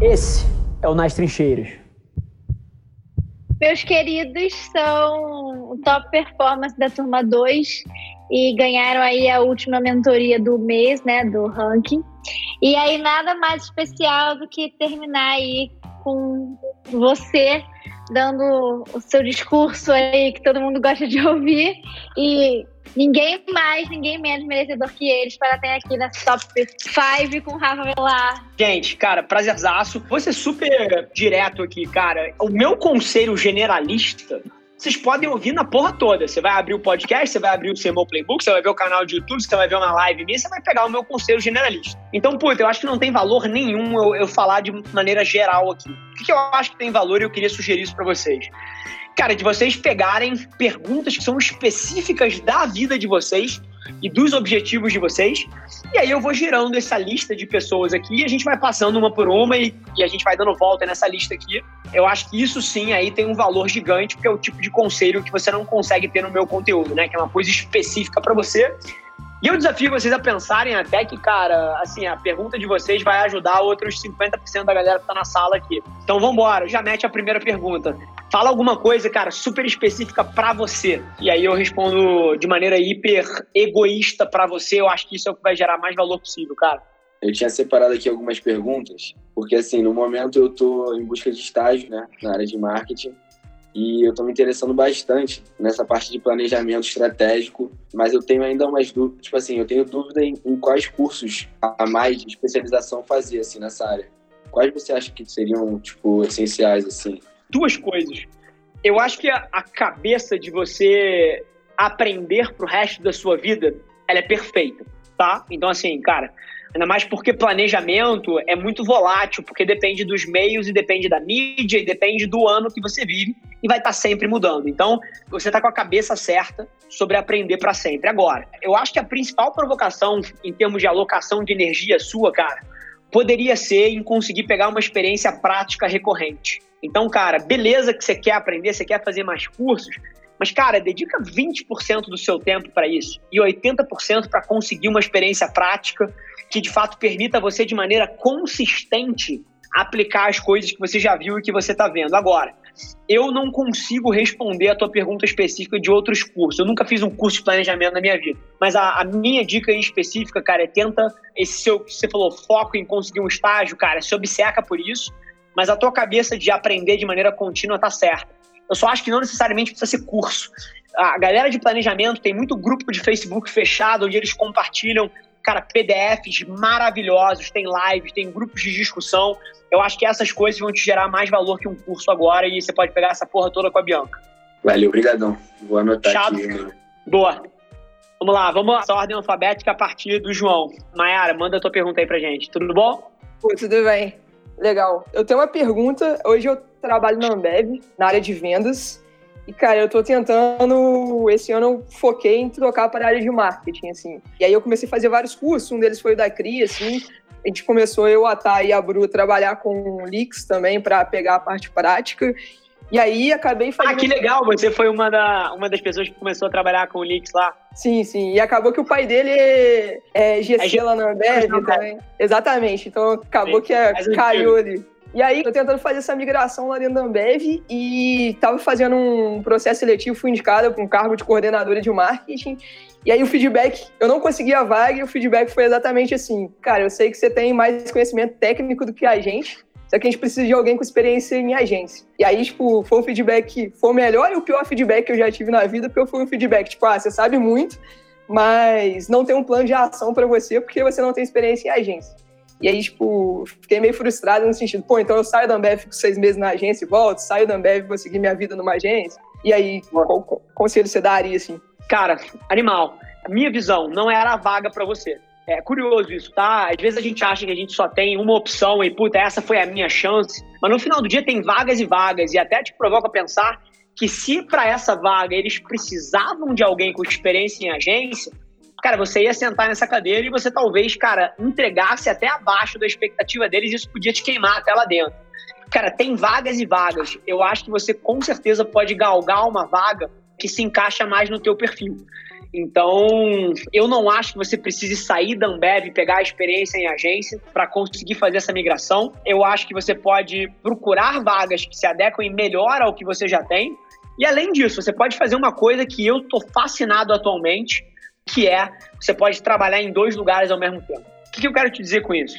Esse é o Nas Trincheiras. Meus queridos são o top performance da turma 2 e ganharam aí a última mentoria do mês, né, do ranking. E aí nada mais especial do que terminar aí com você dando o seu discurso aí que todo mundo gosta de ouvir e ninguém mais, ninguém menos merecedor que eles para ter aqui na top 5 com o Rafa Velar. Gente, cara, prazerzaço. Vou ser super direto aqui, cara. O meu conselho generalista vocês podem ouvir na porra toda. Você vai abrir o podcast, você vai abrir o Sermão Playbook, você vai ver o canal de YouTube, você vai ver uma live minha, você vai pegar o meu conselho generalista. Então, puta, eu acho que não tem valor nenhum eu, eu falar de maneira geral aqui. O que eu acho que tem valor e eu queria sugerir isso para vocês? Cara, de vocês pegarem perguntas que são específicas da vida de vocês e dos objetivos de vocês. E aí eu vou girando essa lista de pessoas aqui e a gente vai passando uma por uma e, e, a gente vai dando volta nessa lista aqui. Eu acho que isso sim aí tem um valor gigante, porque é o tipo de conselho que você não consegue ter no meu conteúdo, né? Que é uma coisa específica para você e eu desafio vocês a pensarem até que, cara, assim, a pergunta de vocês vai ajudar outros 50% da galera que tá na sala aqui. Então vambora, já mete a primeira pergunta. Fala alguma coisa, cara, super específica para você. E aí eu respondo de maneira hiper egoísta para você. Eu acho que isso é o que vai gerar mais valor possível, cara. Eu tinha separado aqui algumas perguntas, porque assim, no momento eu tô em busca de estágio, né, na área de marketing. E eu estou me interessando bastante nessa parte de planejamento estratégico, mas eu tenho ainda umas dúvidas, tipo assim, eu tenho dúvida em, em quais cursos a mais de especialização fazer, assim, nessa área. Quais você acha que seriam, tipo, essenciais, assim? Duas coisas. Eu acho que a, a cabeça de você aprender pro resto da sua vida, ela é perfeita, tá? Então, assim, cara, Ainda mais porque planejamento é muito volátil, porque depende dos meios e depende da mídia e depende do ano que você vive e vai estar tá sempre mudando. Então, você está com a cabeça certa sobre aprender para sempre. Agora, eu acho que a principal provocação em termos de alocação de energia sua, cara, poderia ser em conseguir pegar uma experiência prática recorrente. Então, cara, beleza que você quer aprender, você quer fazer mais cursos, mas, cara, dedica 20% do seu tempo para isso e 80% para conseguir uma experiência prática que de fato permita você de maneira consistente aplicar as coisas que você já viu e que você está vendo. Agora, eu não consigo responder a tua pergunta específica de outros cursos. Eu nunca fiz um curso de planejamento na minha vida. Mas a, a minha dica específica, cara, é tenta esse seu, você falou, foco em conseguir um estágio, cara, se obceca por isso, mas a tua cabeça de aprender de maneira contínua tá certa. Eu só acho que não necessariamente precisa ser curso. A galera de planejamento tem muito grupo de Facebook fechado, onde eles compartilham cara, PDFs maravilhosos, tem lives, tem grupos de discussão. Eu acho que essas coisas vão te gerar mais valor que um curso agora e você pode pegar essa porra toda com a Bianca. Valeu, obrigadão. Vou anotar Chato. aqui. Né? Boa. Vamos lá, vamos essa ordem alfabética a partir do João. Maiara, manda a tua pergunta aí pra gente. Tudo bom? Tudo bem. Legal. Eu tenho uma pergunta. Hoje eu trabalho na Ambev, na área de vendas. E, cara, eu tô tentando. Esse ano eu foquei em trocar para a área de marketing, assim. E aí eu comecei a fazer vários cursos, um deles foi o da CRI, assim. A gente começou, eu, a Thay e a Bru, trabalhar com Leaks também para pegar a parte prática. E aí acabei fazendo. Ah, que legal! Você foi uma, da, uma das pessoas que começou a trabalhar com o Leaks lá. Sim, sim. E acabou que o pai dele é, é GC é lá na Ambev também. Exatamente. Então acabou sim, que é, caiu ali. E aí, tô tentando fazer essa migração lá dentro da Ambev e tava fazendo um processo seletivo, fui indicada para um cargo de coordenadora de marketing. E aí o feedback, eu não consegui a vaga e o feedback foi exatamente assim: cara, eu sei que você tem mais conhecimento técnico do que a gente, só que a gente precisa de alguém com experiência em agência. E aí, tipo, foi um feedback, foi o melhor e o pior feedback que eu já tive na vida, porque foi um feedback, tipo, ah, você sabe muito, mas não tem um plano de ação para você porque você não tem experiência em agência. E aí, tipo, fiquei meio frustrado no sentido, pô, então eu saio da Ambev, fico seis meses na agência e volto, saio da Ambev, vou seguir minha vida numa agência. E aí, qual, conselho você daria, assim? Cara, animal. Minha visão não era a vaga para você. É curioso isso, tá? Às vezes a gente acha que a gente só tem uma opção e, puta, essa foi a minha chance. Mas no final do dia tem vagas e vagas. E até te provoca a pensar que se para essa vaga eles precisavam de alguém com experiência em agência, cara, você ia sentar nessa cadeira e você talvez, cara, entregasse até abaixo da expectativa deles e isso podia te queimar até lá dentro. Cara, tem vagas e vagas. Eu acho que você com certeza pode galgar uma vaga que se encaixa mais no teu perfil. Então, eu não acho que você precise sair da Ambev e pegar a experiência em agência para conseguir fazer essa migração. Eu acho que você pode procurar vagas que se adequem melhor ao que você já tem. E além disso, você pode fazer uma coisa que eu tô fascinado atualmente, que é você pode trabalhar em dois lugares ao mesmo tempo. O que eu quero te dizer com isso?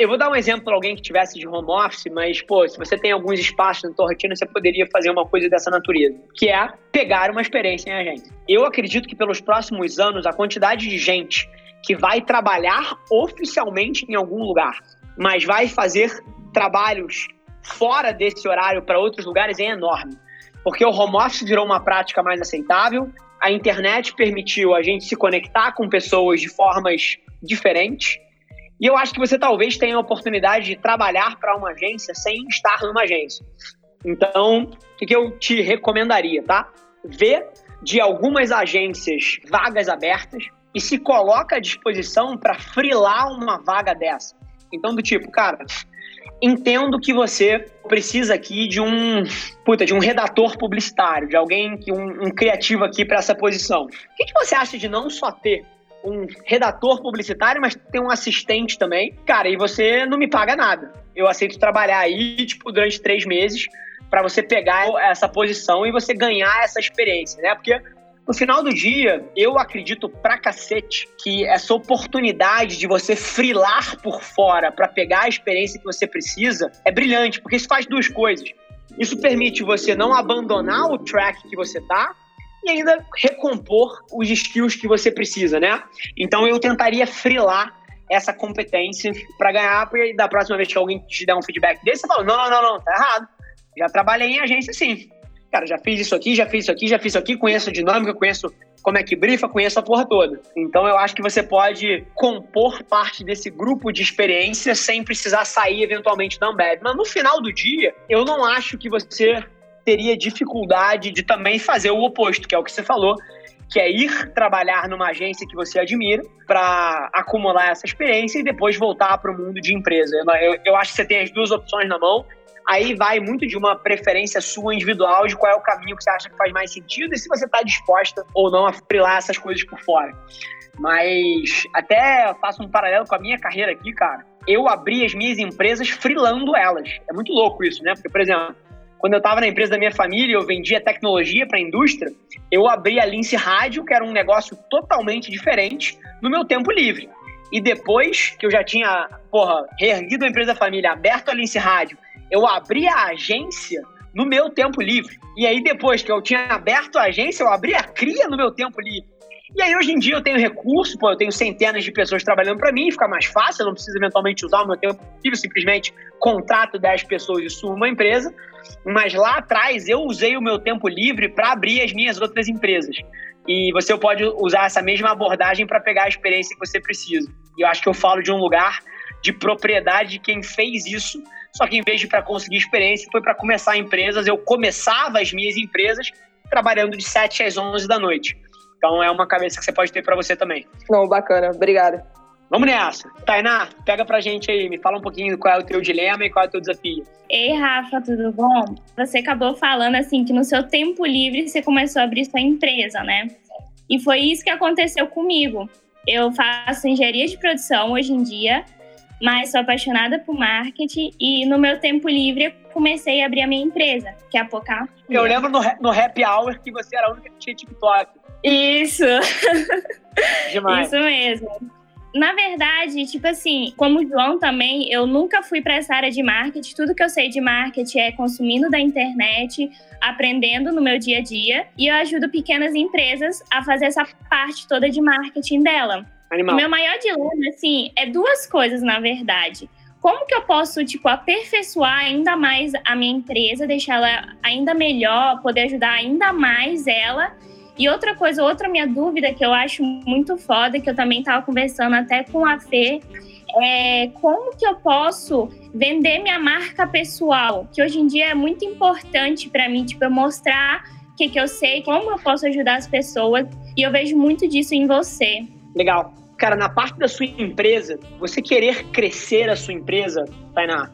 Eu vou dar um exemplo para alguém que tivesse de home office, mas, pô, se você tem alguns espaços na tua rotina, você poderia fazer uma coisa dessa natureza, que é pegar uma experiência em agência. Eu acredito que pelos próximos anos, a quantidade de gente que vai trabalhar oficialmente em algum lugar, mas vai fazer trabalhos fora desse horário para outros lugares é enorme. Porque o home office virou uma prática mais aceitável, a internet permitiu a gente se conectar com pessoas de formas diferentes, e eu acho que você talvez tenha a oportunidade de trabalhar para uma agência sem estar numa agência. Então, o que eu te recomendaria, tá? Vê de algumas agências vagas abertas e se coloca à disposição para frilar uma vaga dessa. Então, do tipo, cara, entendo que você precisa aqui de um, puta, de um redator publicitário, de alguém que um, um criativo aqui para essa posição. O que, que você acha de não só ter um redator publicitário, mas tem um assistente também. Cara, e você não me paga nada. Eu aceito trabalhar aí, tipo, durante três meses para você pegar essa posição e você ganhar essa experiência, né? Porque no final do dia, eu acredito pra cacete que essa oportunidade de você frilar por fora para pegar a experiência que você precisa é brilhante, porque isso faz duas coisas. Isso permite você não abandonar o track que você tá, e ainda recompor os skills que você precisa, né? Então eu tentaria frilar essa competência para ganhar, porque da próxima vez que alguém te der um feedback desse, você fala: não, não, não, não, tá errado. Já trabalhei em agência sim. Cara, já fiz isso aqui, já fiz isso aqui, já fiz isso aqui, conheço a dinâmica, conheço como é que brifa, conheço a porra toda. Então eu acho que você pode compor parte desse grupo de experiência sem precisar sair eventualmente da Ambev. Mas no final do dia, eu não acho que você teria dificuldade de também fazer o oposto, que é o que você falou, que é ir trabalhar numa agência que você admira para acumular essa experiência e depois voltar para o mundo de empresa. Eu, eu, acho que você tem as duas opções na mão. Aí vai muito de uma preferência sua individual de qual é o caminho que você acha que faz mais sentido e se você está disposta ou não a frilar essas coisas por fora. Mas até faço um paralelo com a minha carreira aqui, cara. Eu abri as minhas empresas frilando elas. É muito louco isso, né? Porque, por exemplo, quando eu estava na empresa da minha família, eu vendia tecnologia para a indústria, eu abri a Lince Rádio, que era um negócio totalmente diferente, no meu tempo livre. E depois que eu já tinha, porra, reerguido a empresa da família, aberto a Lince Rádio, eu abri a agência no meu tempo livre. E aí, depois que eu tinha aberto a agência, eu abri a cria no meu tempo livre. E aí, hoje em dia, eu tenho recurso, pô, eu tenho centenas de pessoas trabalhando para mim, fica mais fácil, eu não preciso eventualmente usar o meu tempo livre, simplesmente contrato 10 pessoas e sumo uma empresa. Mas lá atrás, eu usei o meu tempo livre para abrir as minhas outras empresas. E você pode usar essa mesma abordagem para pegar a experiência que você precisa. E eu acho que eu falo de um lugar de propriedade de quem fez isso, só que em vez de para conseguir experiência, foi para começar empresas. Eu começava as minhas empresas trabalhando de 7 às 11 da noite. Então é uma cabeça que você pode ter para você também. Não, bacana. Obrigada. Vamos nessa. Tainá, pega pra gente aí, me fala um pouquinho qual é o teu dilema e qual é o teu desafio. Ei, Rafa, tudo bom? Você acabou falando assim que no seu tempo livre você começou a abrir sua empresa, né? E foi isso que aconteceu comigo. Eu faço engenharia de produção hoje em dia, mas sou apaixonada por marketing e no meu tempo livre comecei a abrir a minha empresa, que é a Pocar. Eu lembro no, no Happy Hour que você era a única que tinha TikTok. Isso. Demais. Isso mesmo. Na verdade, tipo assim, como o João também, eu nunca fui para essa área de marketing. Tudo que eu sei de marketing é consumindo da internet, aprendendo no meu dia a dia. E eu ajudo pequenas empresas a fazer essa parte toda de marketing dela. Animal. O meu maior dilema, assim, é duas coisas, na verdade. Como que eu posso, tipo, aperfeiçoar ainda mais a minha empresa, deixar ela ainda melhor, poder ajudar ainda mais ela e outra coisa, outra minha dúvida que eu acho muito foda, que eu também estava conversando até com a Fê, é como que eu posso vender minha marca pessoal, que hoje em dia é muito importante para mim, tipo, eu mostrar o que, que eu sei, como eu posso ajudar as pessoas, e eu vejo muito disso em você. Legal. Cara, na parte da sua empresa, você querer crescer a sua empresa, Tainá,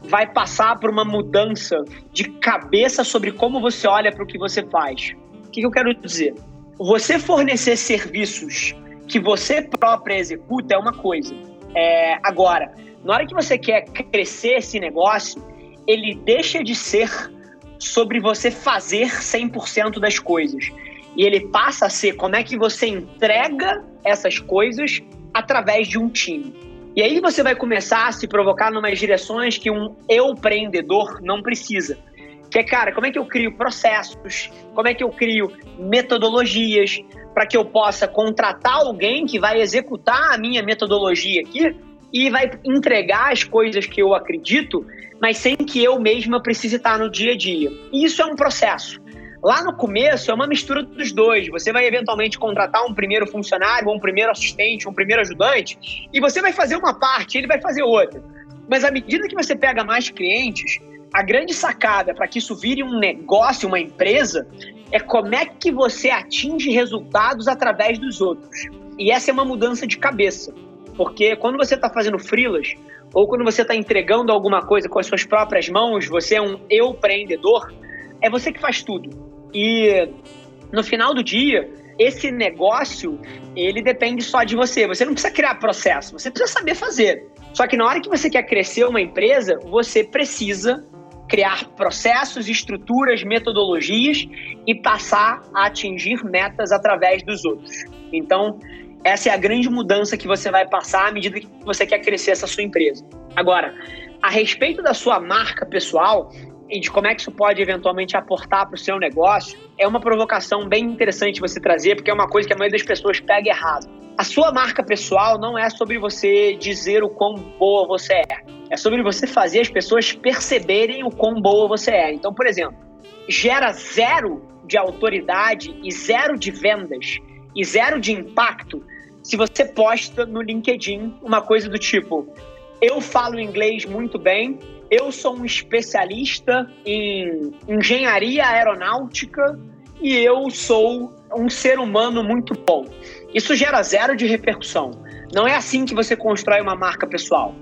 vai passar por uma mudança de cabeça sobre como você olha para o que você faz. O que, eu quero dizer? você fornecer serviços que você própria executa é uma coisa. É, agora, na hora que você quer crescer esse negócio, ele deixa de ser sobre você fazer 100% das coisas. E ele passa a ser como é que você entrega essas coisas através de um time. E aí você vai começar a se provocar numas direções que um empreendedor não precisa. Que é, cara, como é que eu crio processos? Como é que eu crio metodologias para que eu possa contratar alguém que vai executar a minha metodologia aqui e vai entregar as coisas que eu acredito, mas sem que eu mesma precise estar no dia a dia. E isso é um processo. Lá no começo é uma mistura dos dois. Você vai eventualmente contratar um primeiro funcionário, um primeiro assistente, um primeiro ajudante, e você vai fazer uma parte, ele vai fazer outra. Mas à medida que você pega mais clientes, a grande sacada para que isso vire um negócio, uma empresa, é como é que você atinge resultados através dos outros. E essa é uma mudança de cabeça. Porque quando você está fazendo freelas, ou quando você está entregando alguma coisa com as suas próprias mãos, você é um eu empreendedor, é você que faz tudo. E no final do dia, esse negócio, ele depende só de você. Você não precisa criar processo, você precisa saber fazer. Só que na hora que você quer crescer uma empresa, você precisa criar processos, estruturas, metodologias e passar a atingir metas através dos outros. Então, essa é a grande mudança que você vai passar à medida que você quer crescer essa sua empresa. Agora, a respeito da sua marca pessoal, e de como é que isso pode eventualmente aportar para o seu negócio, é uma provocação bem interessante você trazer, porque é uma coisa que a maioria das pessoas pega errado. A sua marca pessoal não é sobre você dizer o quão boa você é. É sobre você fazer as pessoas perceberem o quão boa você é. Então, por exemplo, gera zero de autoridade e zero de vendas e zero de impacto se você posta no LinkedIn uma coisa do tipo: eu falo inglês muito bem, eu sou um especialista em engenharia aeronáutica e eu sou um ser humano muito bom. Isso gera zero de repercussão. Não é assim que você constrói uma marca pessoal.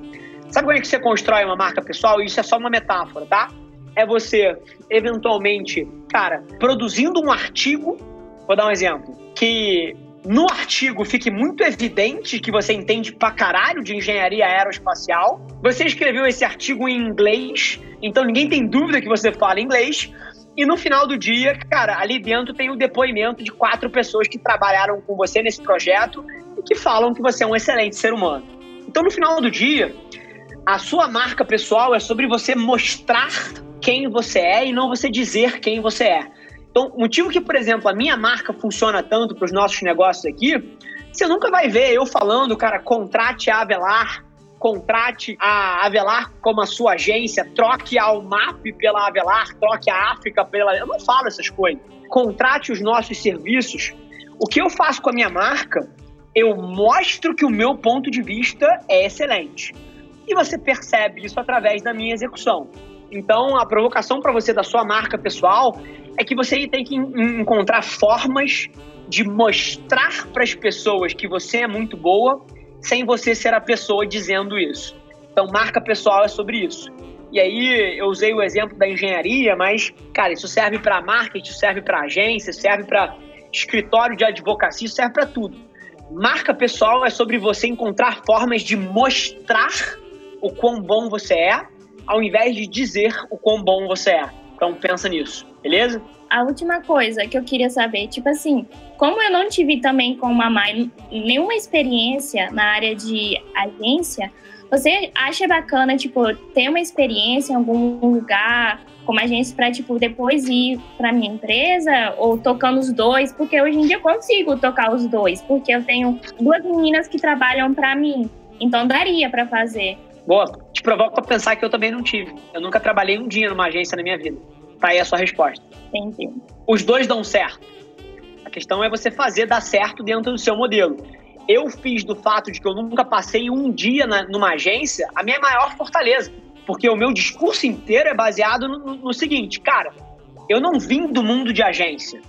Sabe como é que você constrói uma marca pessoal? Isso é só uma metáfora, tá? É você, eventualmente, cara, produzindo um artigo, vou dar um exemplo, que no artigo fique muito evidente que você entende pra caralho de engenharia aeroespacial. Você escreveu esse artigo em inglês, então ninguém tem dúvida que você fala inglês. E no final do dia, cara, ali dentro tem o depoimento de quatro pessoas que trabalharam com você nesse projeto e que falam que você é um excelente ser humano. Então, no final do dia, a sua marca pessoal é sobre você mostrar quem você é e não você dizer quem você é. Então, o motivo que, por exemplo, a minha marca funciona tanto para os nossos negócios aqui, você nunca vai ver eu falando, cara, contrate a Avelar, contrate a Avelar como a sua agência, troque a UMAP pela Avelar, troque a África pela. Eu não falo essas coisas. Contrate os nossos serviços. O que eu faço com a minha marca, eu mostro que o meu ponto de vista é excelente. E você percebe isso através da minha execução. Então, a provocação para você da sua marca pessoal é que você tem que encontrar formas de mostrar para as pessoas que você é muito boa sem você ser a pessoa dizendo isso. Então, marca pessoal é sobre isso. E aí, eu usei o exemplo da engenharia, mas, cara, isso serve para marketing, serve para agência, serve para escritório de advocacia, serve para tudo. Marca pessoal é sobre você encontrar formas de mostrar o quão bom você é, ao invés de dizer o quão bom você é. Então pensa nisso, beleza? A última coisa que eu queria saber, tipo assim, como eu não tive também com a Mamai nenhuma experiência na área de agência, você acha bacana, tipo, ter uma experiência em algum lugar como agência para, tipo, depois ir para minha empresa ou tocando os dois? Porque hoje em dia eu consigo tocar os dois, porque eu tenho duas meninas que trabalham para mim. Então daria para fazer. Boa. Te provoco a pensar que eu também não tive. Eu nunca trabalhei um dia numa agência na minha vida. Tá aí a sua resposta. Entendi. Os dois dão certo. Questão é você fazer dar certo dentro do seu modelo. Eu fiz do fato de que eu nunca passei um dia na, numa agência a minha maior fortaleza. Porque o meu discurso inteiro é baseado no, no seguinte, cara, eu não vim do mundo de agência.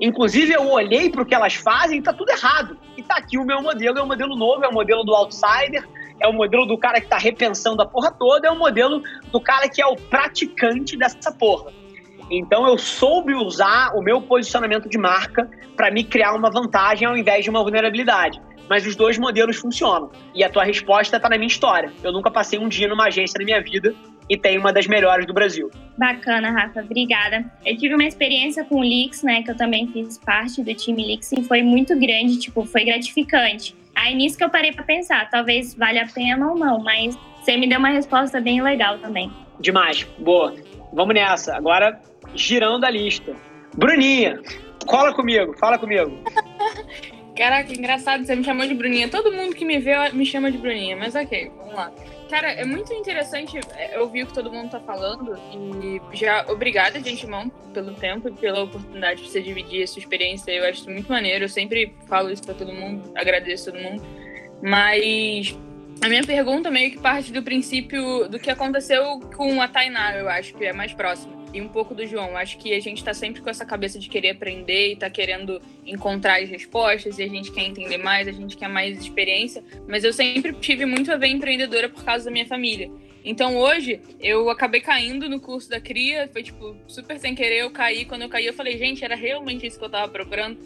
Inclusive, eu olhei para o que elas fazem e tá tudo errado. E tá aqui o meu modelo, é um modelo novo, é o modelo do outsider, é o modelo do cara que está repensando a porra toda, é o modelo do cara que é o praticante dessa porra. Então eu soube usar o meu posicionamento de marca para me criar uma vantagem ao invés de uma vulnerabilidade. Mas os dois modelos funcionam. E a tua resposta está na minha história. Eu nunca passei um dia numa agência na minha vida e tem uma das melhores do Brasil. Bacana, Rafa, obrigada. Eu tive uma experiência com o Lix, né, que eu também fiz parte do time Lix e foi muito grande, tipo, foi gratificante. Aí nisso que eu parei para pensar, talvez valha a pena ou não, mas você me deu uma resposta bem legal também. Demais, boa. Vamos nessa. Agora girando a lista. Bruninha, cola comigo, fala comigo. Caraca, engraçado, você me chamou de Bruninha. Todo mundo que me vê me chama de Bruninha, mas ok, vamos lá. Cara, é muito interessante é, ouvir o que todo mundo tá falando e já obrigada de antemão pelo tempo e pela oportunidade de você dividir essa experiência. Eu acho muito maneiro. Eu sempre falo isso para todo mundo, agradeço todo mundo. Mas a minha pergunta meio que parte do princípio do que aconteceu com a Tainá, eu acho que é mais próximo e um pouco do João. Acho que a gente está sempre com essa cabeça de querer aprender e está querendo encontrar as respostas e a gente quer entender mais, a gente quer mais experiência. Mas eu sempre tive muito a ver empreendedora por causa da minha família. Então hoje eu acabei caindo no curso da CRIA, foi tipo super sem querer, eu caí. Quando eu caí, eu falei, gente, era realmente isso que eu estava procurando.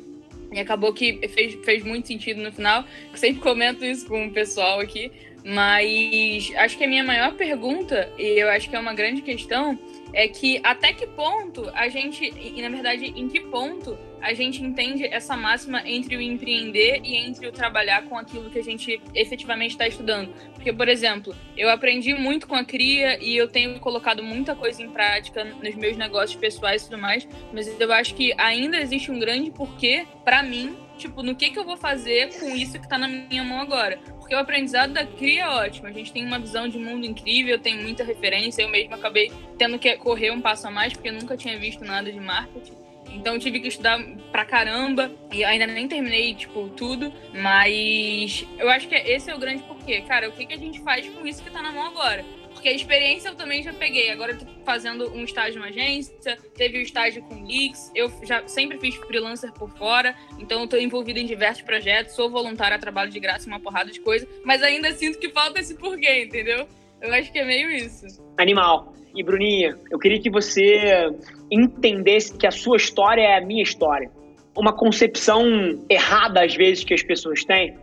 E acabou que fez, fez muito sentido no final. Eu sempre comento isso com o pessoal aqui. Mas acho que a minha maior pergunta, e eu acho que é uma grande questão, é que até que ponto a gente, e na verdade, em que ponto a gente entende essa máxima entre o empreender e entre o trabalhar com aquilo que a gente efetivamente está estudando. Porque, por exemplo, eu aprendi muito com a cria e eu tenho colocado muita coisa em prática nos meus negócios pessoais e tudo mais, mas eu acho que ainda existe um grande porquê para mim tipo, no que, que eu vou fazer com isso que está na minha mão agora. Porque o aprendizado da CRI é ótimo. A gente tem uma visão de mundo incrível, tem muita referência. Eu mesmo acabei tendo que correr um passo a mais, porque eu nunca tinha visto nada de marketing. Então tive que estudar pra caramba e ainda nem terminei, tipo, tudo. Mas eu acho que esse é o grande porquê. Cara, o que, que a gente faz com isso que tá na mão agora? Porque a experiência eu também já peguei. Agora eu tô fazendo um estágio numa agência, teve o um estágio com Geeks, eu já sempre fiz freelancer por fora, então eu tô envolvida em diversos projetos, sou voluntária, trabalho de graça, uma porrada de coisa, mas ainda sinto que falta esse porquê, entendeu? Eu acho que é meio isso. Animal. E Bruninha, eu queria que você entendesse que a sua história é a minha história. Uma concepção errada, às vezes, que as pessoas têm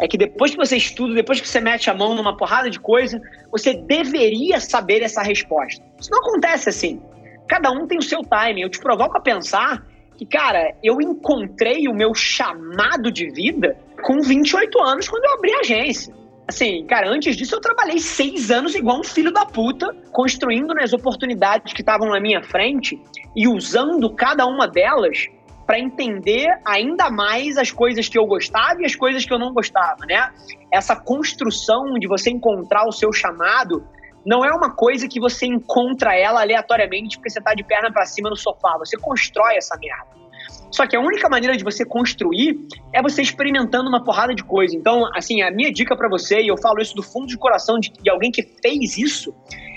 é que depois que você estuda, depois que você mete a mão numa porrada de coisa, você deveria saber essa resposta. Isso não acontece assim. Cada um tem o seu timing. Eu te provoco a pensar que, cara, eu encontrei o meu chamado de vida com 28 anos quando eu abri a agência. Assim, cara, antes disso eu trabalhei seis anos igual um filho da puta, construindo nas oportunidades que estavam na minha frente e usando cada uma delas para entender ainda mais as coisas que eu gostava e as coisas que eu não gostava, né? Essa construção de você encontrar o seu chamado não é uma coisa que você encontra ela aleatoriamente porque você tá de perna para cima no sofá. Você constrói essa merda. Só que a única maneira de você construir é você experimentando uma porrada de coisa. Então, assim, a minha dica para você, e eu falo isso do fundo de coração de, de alguém que fez isso,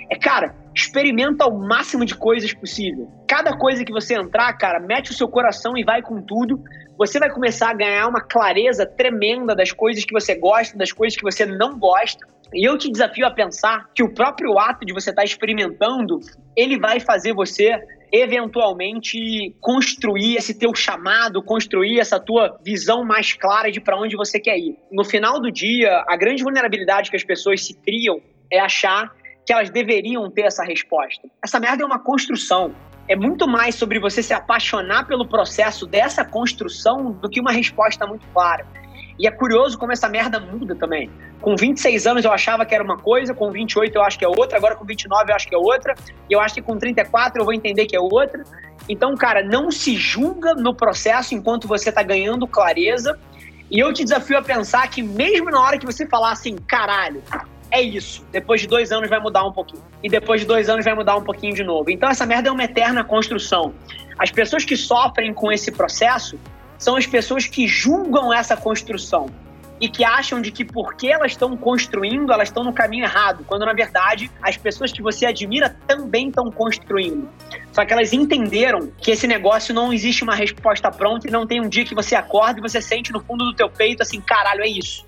é, cara, experimenta o máximo de coisas possível. Cada coisa que você entrar, cara, mete o seu coração e vai com tudo. Você vai começar a ganhar uma clareza tremenda das coisas que você gosta, das coisas que você não gosta. E eu te desafio a pensar que o próprio ato de você estar tá experimentando, ele vai fazer você eventualmente construir esse teu chamado, construir essa tua visão mais clara de para onde você quer ir. No final do dia, a grande vulnerabilidade que as pessoas se criam é achar que elas deveriam ter essa resposta. Essa merda é uma construção. É muito mais sobre você se apaixonar pelo processo dessa construção do que uma resposta muito clara. E é curioso como essa merda muda também. Com 26 anos eu achava que era uma coisa, com 28 eu acho que é outra, agora com 29 eu acho que é outra, e eu acho que com 34 eu vou entender que é outra. Então, cara, não se julga no processo enquanto você tá ganhando clareza. E eu te desafio a pensar que mesmo na hora que você falar assim, caralho, é isso. Depois de dois anos vai mudar um pouquinho. E depois de dois anos vai mudar um pouquinho de novo. Então essa merda é uma eterna construção. As pessoas que sofrem com esse processo são as pessoas que julgam essa construção e que acham de que porque elas estão construindo, elas estão no caminho errado, quando na verdade as pessoas que você admira também estão construindo. Só que elas entenderam que esse negócio não existe uma resposta pronta e não tem um dia que você acorda e você sente no fundo do teu peito assim, caralho, é isso.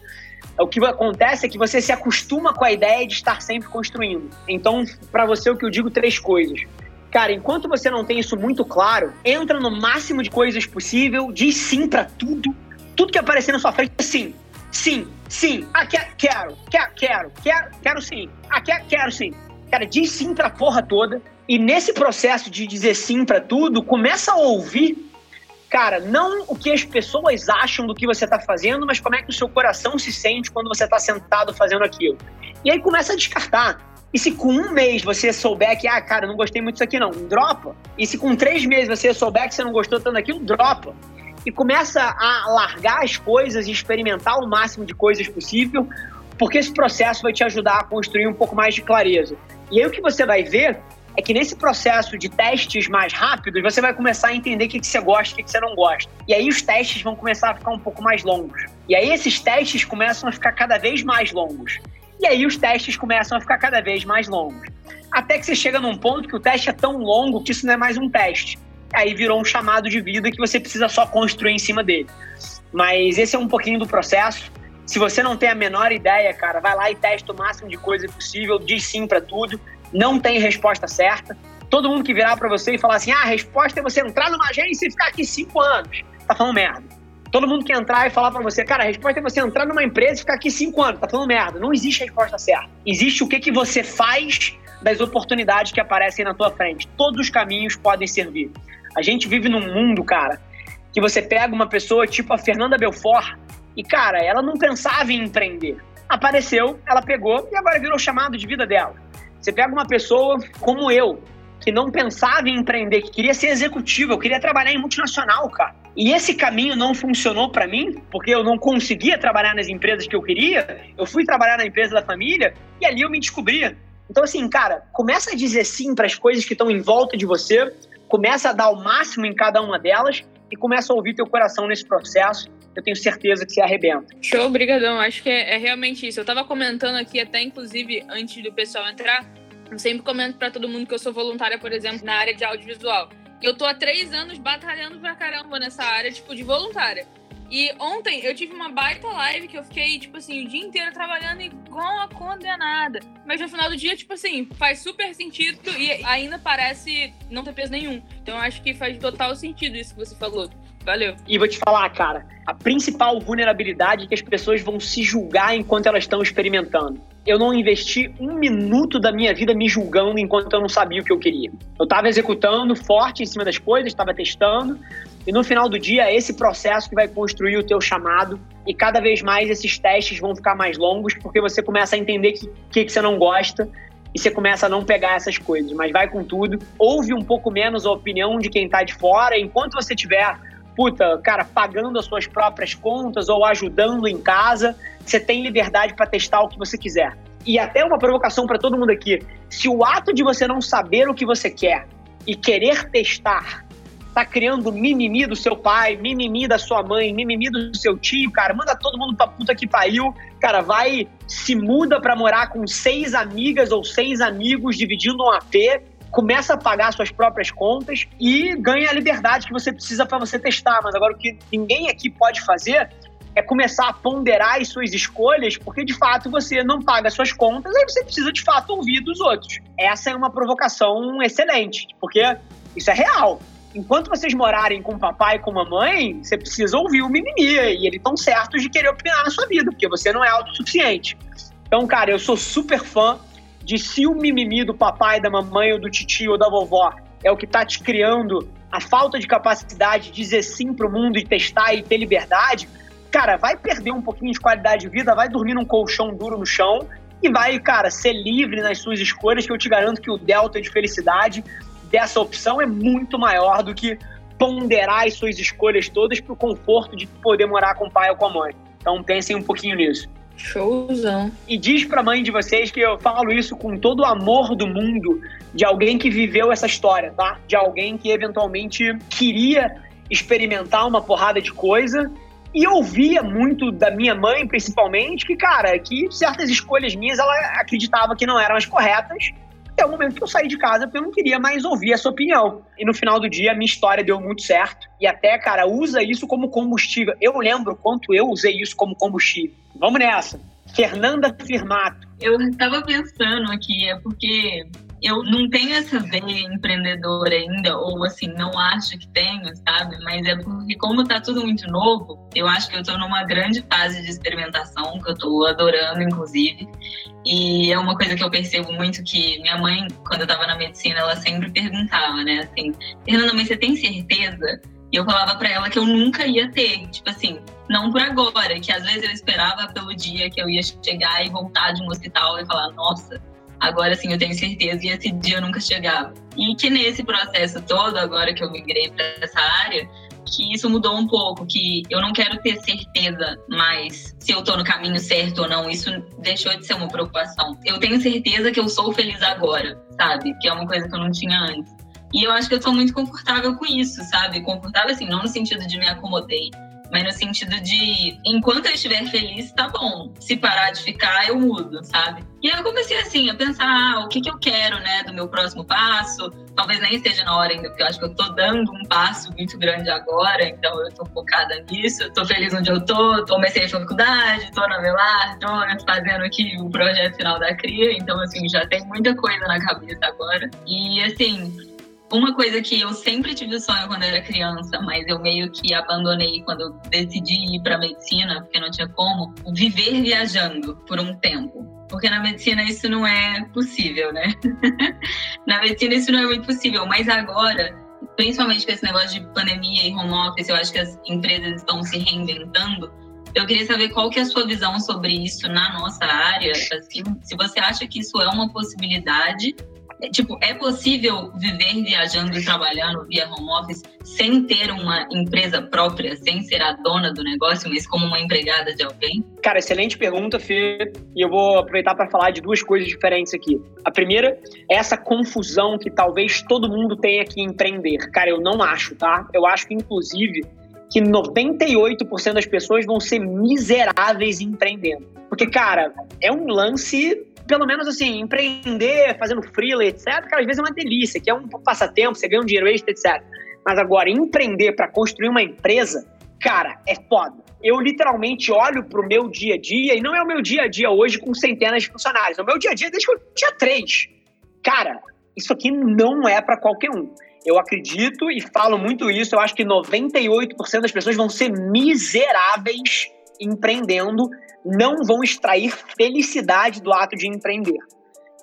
O que acontece é que você se acostuma com a ideia de estar sempre construindo. Então, para você, o que eu digo, três coisas. Cara, enquanto você não tem isso muito claro, entra no máximo de coisas possível, diz sim para tudo. Tudo que aparecer na sua frente é sim. Sim, sim. Ah, quero, quero, quero, quero, quero sim. Ah, quero, quero sim. Cara, diz sim pra porra toda. E nesse processo de dizer sim para tudo, começa a ouvir cara, não o que as pessoas acham do que você está fazendo, mas como é que o seu coração se sente quando você está sentado fazendo aquilo. E aí começa a descartar. E se com um mês você souber que, ah, cara, não gostei muito disso aqui, não, dropa. E se com três meses você souber que você não gostou tanto daquilo, dropa. E começa a largar as coisas e experimentar o máximo de coisas possível, porque esse processo vai te ajudar a construir um pouco mais de clareza. E aí o que você vai ver é que nesse processo de testes mais rápidos, você vai começar a entender o que, que você gosta e o que, que você não gosta. E aí os testes vão começar a ficar um pouco mais longos. E aí esses testes começam a ficar cada vez mais longos. E aí os testes começam a ficar cada vez mais longos. Até que você chega num ponto que o teste é tão longo que isso não é mais um teste. Aí virou um chamado de vida que você precisa só construir em cima dele. Mas esse é um pouquinho do processo. Se você não tem a menor ideia, cara, vai lá e testa o máximo de coisa possível, diz sim para tudo. Não tem resposta certa. Todo mundo que virar para você e falar assim: ah, a resposta é você entrar numa agência e ficar aqui cinco anos, tá falando merda. Todo mundo que entrar e falar para você, cara, a resposta é você entrar numa empresa e ficar aqui cinco anos. Tá falando merda. Não existe resposta certa. Existe o que, que você faz das oportunidades que aparecem na tua frente. Todos os caminhos podem servir. A gente vive num mundo, cara, que você pega uma pessoa tipo a Fernanda Belfort e, cara, ela não pensava em empreender. Apareceu, ela pegou e agora virou chamado de vida dela. Você pega uma pessoa como eu, que não pensava em empreender, que queria ser executivo, eu queria trabalhar em multinacional, cara. E esse caminho não funcionou para mim, porque eu não conseguia trabalhar nas empresas que eu queria. Eu fui trabalhar na empresa da família e ali eu me descobria. Então, assim, cara, começa a dizer sim para as coisas que estão em volta de você, começa a dar o máximo em cada uma delas e começa a ouvir teu coração nesse processo. Eu tenho certeza que se arrebenta. Show, obrigadão. Acho que é, é realmente isso. Eu tava comentando aqui até, inclusive, antes do pessoal entrar, eu sempre comento para todo mundo que eu sou voluntária, por exemplo, na área de audiovisual. Eu tô há três anos batalhando pra caramba nessa área, tipo, de voluntária. E ontem eu tive uma baita live que eu fiquei, tipo assim, o dia inteiro trabalhando igual a condenada. Mas no final do dia, tipo assim, faz super sentido e ainda parece não ter peso nenhum. Então eu acho que faz total sentido isso que você falou. Valeu. E vou te falar, cara, a principal vulnerabilidade é que as pessoas vão se julgar enquanto elas estão experimentando. Eu não investi um minuto da minha vida me julgando enquanto eu não sabia o que eu queria. Eu estava executando forte em cima das coisas, estava testando, e no final do dia é esse processo que vai construir o teu chamado e cada vez mais esses testes vão ficar mais longos porque você começa a entender o que, que, que você não gosta e você começa a não pegar essas coisas, mas vai com tudo. Ouve um pouco menos a opinião de quem está de fora. Enquanto você tiver puta, cara, pagando as suas próprias contas ou ajudando em casa, você tem liberdade para testar o que você quiser. E até uma provocação para todo mundo aqui: se o ato de você não saber o que você quer e querer testar tá criando mimimi do seu pai, mimimi da sua mãe, mimimi do seu tio, cara, manda todo mundo pra puta que pariu, cara, vai, se muda pra morar com seis amigas ou seis amigos dividindo um AP começa a pagar suas próprias contas e ganha a liberdade que você precisa para você testar. Mas agora o que ninguém aqui pode fazer é começar a ponderar as suas escolhas, porque de fato você não paga suas contas, aí você precisa de fato ouvir dos outros. Essa é uma provocação excelente, porque isso é real. Enquanto vocês morarem com o papai e com a mamãe, você precisa ouvir o mimimi e eles estão certos de querer opinar na sua vida, porque você não é autossuficiente. Então, cara, eu sou super fã de se o mimimi do papai, da mamãe, ou do tio ou da vovó é o que está te criando a falta de capacidade de dizer sim pro mundo e testar e ter liberdade, cara, vai perder um pouquinho de qualidade de vida, vai dormir num colchão duro no chão e vai, cara, ser livre nas suas escolhas, que eu te garanto que o delta de felicidade dessa opção é muito maior do que ponderar as suas escolhas todas pro conforto de poder morar com o pai ou com a mãe. Então pensem um pouquinho nisso. Showzão. E diz pra mãe de vocês que eu falo isso com todo o amor do mundo de alguém que viveu essa história, tá? De alguém que eventualmente queria experimentar uma porrada de coisa e ouvia muito da minha mãe, principalmente, que, cara, que certas escolhas minhas ela acreditava que não eram as corretas até o momento que eu saí de casa porque eu não queria mais ouvir essa opinião. E no final do dia, a minha história deu muito certo. E até, cara, usa isso como combustível. Eu lembro quanto eu usei isso como combustível. Vamos nessa. Fernanda Firmato. Eu estava pensando aqui, é porque eu não tenho essa veia empreendedora ainda, ou assim, não acho que tenho, sabe? Mas é porque, como tá tudo muito novo, eu acho que eu tô numa grande fase de experimentação, que eu tô adorando, inclusive. E é uma coisa que eu percebo muito que minha mãe, quando eu tava na medicina, ela sempre perguntava, né? Assim, Fernanda, mas você tem certeza? E eu falava para ela que eu nunca ia ter, tipo assim, não por agora, que às vezes eu esperava pelo dia que eu ia chegar e voltar de um hospital e falar, nossa, agora sim eu tenho certeza, e esse dia nunca chegava. E que nesse processo todo, agora que eu migrei para essa área, que isso mudou um pouco, que eu não quero ter certeza mais se eu tô no caminho certo ou não. Isso deixou de ser uma preocupação. Eu tenho certeza que eu sou feliz agora, sabe? Que é uma coisa que eu não tinha antes. E eu acho que eu sou muito confortável com isso, sabe? Confortável assim, não no sentido de me acomodei, mas no sentido de enquanto eu estiver feliz, tá bom. Se parar de ficar, eu mudo, sabe? E aí eu comecei assim a pensar ah, o que, que eu quero, né, do meu próximo passo. Talvez nem esteja na hora ainda, porque eu acho que eu tô dando um passo muito grande agora, então eu tô focada nisso. Eu tô feliz onde eu tô, comecei a faculdade, tô na Velar, tô fazendo aqui o projeto final da CRIA, então assim, já tem muita coisa na cabeça agora. E assim, uma coisa que eu sempre tive sonho quando era criança, mas eu meio que abandonei quando eu decidi ir para medicina, porque não tinha como, viver viajando por um tempo. Porque na medicina isso não é possível, né? na medicina isso não é muito possível, mas agora, principalmente com esse negócio de pandemia e home office, eu acho que as empresas estão se reinventando. Eu queria saber qual que é a sua visão sobre isso na nossa área, assim, se você acha que isso é uma possibilidade é, tipo, é possível viver viajando e trabalhando via home office sem ter uma empresa própria, sem ser a dona do negócio, mas como uma empregada de alguém? Cara, excelente pergunta, Fê. E eu vou aproveitar para falar de duas coisas diferentes aqui. A primeira essa confusão que talvez todo mundo tenha que empreender. Cara, eu não acho, tá? Eu acho que, inclusive, que 98% das pessoas vão ser miseráveis empreendendo. Porque, cara, é um lance pelo menos assim, empreender, fazendo freela, etc., cara, às vezes é uma delícia, que é um passatempo, você ganha um dinheiro extra, etc. Mas agora, empreender para construir uma empresa, cara, é foda. Eu literalmente olho pro meu dia a dia, e não é o meu dia a dia hoje com centenas de funcionários, é o meu dia a dia desde que eu tinha três. Cara, isso aqui não é para qualquer um. Eu acredito e falo muito isso, eu acho que 98% das pessoas vão ser miseráveis empreendendo não vão extrair felicidade do ato de empreender.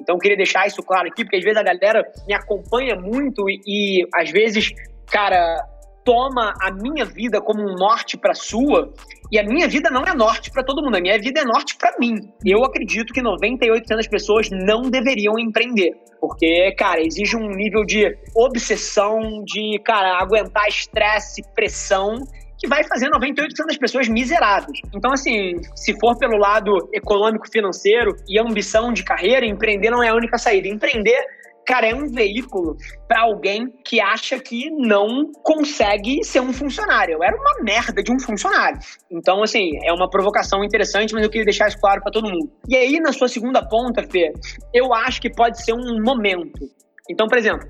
Então, queria deixar isso claro aqui, porque às vezes a galera me acompanha muito e, e às vezes, cara, toma a minha vida como um norte para sua, e a minha vida não é norte para todo mundo, a minha vida é norte para mim. Eu acredito que 98% das pessoas não deveriam empreender, porque, cara, exige um nível de obsessão, de, cara, aguentar estresse, pressão que vai fazer 98% das pessoas miseráveis. Então, assim, se for pelo lado econômico-financeiro e ambição de carreira, empreender não é a única saída. Empreender cara, é um veículo para alguém que acha que não consegue ser um funcionário. Eu era uma merda de um funcionário. Então, assim, é uma provocação interessante, mas eu queria deixar isso claro para todo mundo. E aí, na sua segunda ponta, Fê, eu acho que pode ser um momento. Então, por exemplo,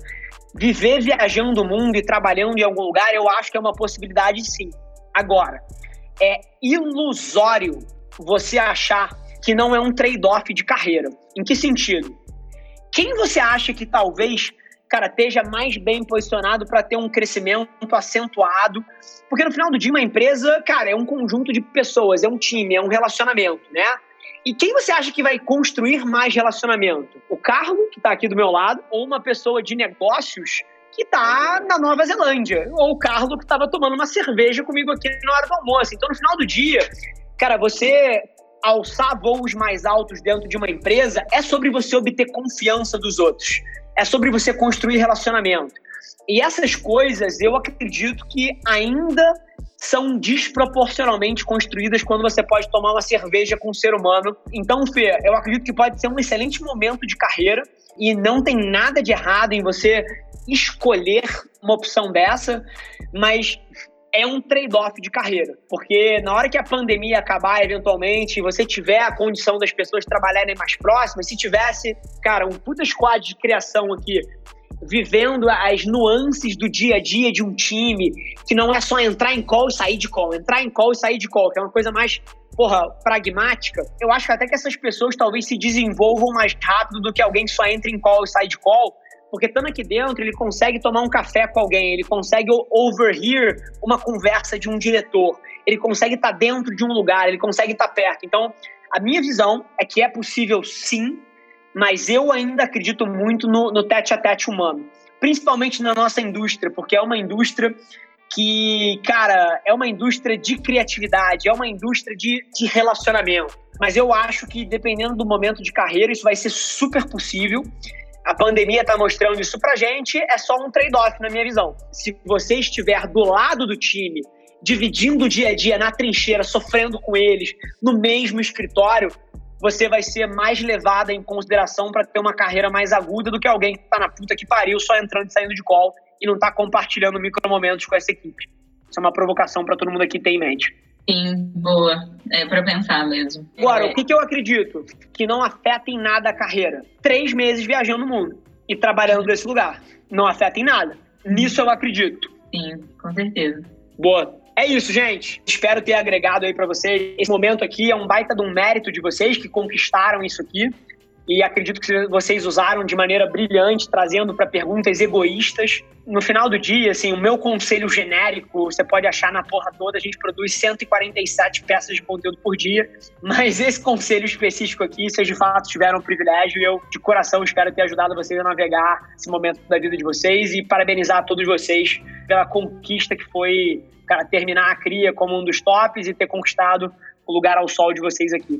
viver viajando o mundo e trabalhando em algum lugar, eu acho que é uma possibilidade sim. Agora, é ilusório você achar que não é um trade-off de carreira. Em que sentido? Quem você acha que talvez, cara, esteja mais bem posicionado para ter um crescimento acentuado? Porque no final do dia, uma empresa, cara, é um conjunto de pessoas, é um time, é um relacionamento, né? E quem você acha que vai construir mais relacionamento? O Carlos, que está aqui do meu lado, ou uma pessoa de negócios que está na Nova Zelândia? Ou o Carlos, que estava tomando uma cerveja comigo aqui na hora do almoço. Então, no final do dia, cara, você alçar voos mais altos dentro de uma empresa é sobre você obter confiança dos outros. É sobre você construir relacionamento. E essas coisas eu acredito que ainda são desproporcionalmente construídas quando você pode tomar uma cerveja com um ser humano. Então, Fê, eu acredito que pode ser um excelente momento de carreira e não tem nada de errado em você escolher uma opção dessa, mas é um trade-off de carreira, porque na hora que a pandemia acabar eventualmente, você tiver a condição das pessoas trabalharem mais próximas, se tivesse, cara, um puta squad de criação aqui vivendo as nuances do dia a dia de um time, que não é só entrar em call e sair de call, entrar em call e sair de call, que é uma coisa mais porra, pragmática, eu acho até que essas pessoas talvez se desenvolvam mais rápido do que alguém que só entra em call e sai de call, porque estando aqui dentro, ele consegue tomar um café com alguém, ele consegue overhear uma conversa de um diretor, ele consegue estar tá dentro de um lugar, ele consegue estar tá perto. Então, a minha visão é que é possível sim, mas eu ainda acredito muito no, no tete a tete humano, principalmente na nossa indústria, porque é uma indústria que, cara, é uma indústria de criatividade, é uma indústria de, de relacionamento. Mas eu acho que, dependendo do momento de carreira, isso vai ser super possível. A pandemia está mostrando isso pra gente, é só um trade-off, na minha visão. Se você estiver do lado do time, dividindo o dia a dia na trincheira, sofrendo com eles, no mesmo escritório, você vai ser mais levada em consideração para ter uma carreira mais aguda do que alguém que está na puta que pariu, só entrando e saindo de call e não está compartilhando micromomentos com essa equipe. Isso é uma provocação para todo mundo aqui ter em mente. Sim, boa. É para pensar mesmo. Agora, é. o que, que eu acredito? Que não afeta em nada a carreira. Três meses viajando no mundo e trabalhando nesse lugar. Não afeta em nada. Nisso eu acredito. Sim, com certeza. Boa. É isso, gente. Espero ter agregado aí para vocês. Esse momento aqui é um baita de um mérito de vocês que conquistaram isso aqui. E acredito que vocês usaram de maneira brilhante, trazendo para perguntas egoístas. No final do dia, assim, o meu conselho genérico, você pode achar na porra toda, a gente produz 147 peças de conteúdo por dia, mas esse conselho específico aqui, vocês de fato tiveram o privilégio e eu, de coração, espero ter ajudado vocês a navegar esse momento da vida de vocês e parabenizar a todos vocês pela conquista que foi cara, terminar a cria como um dos tops e ter conquistado o lugar ao sol de vocês aqui.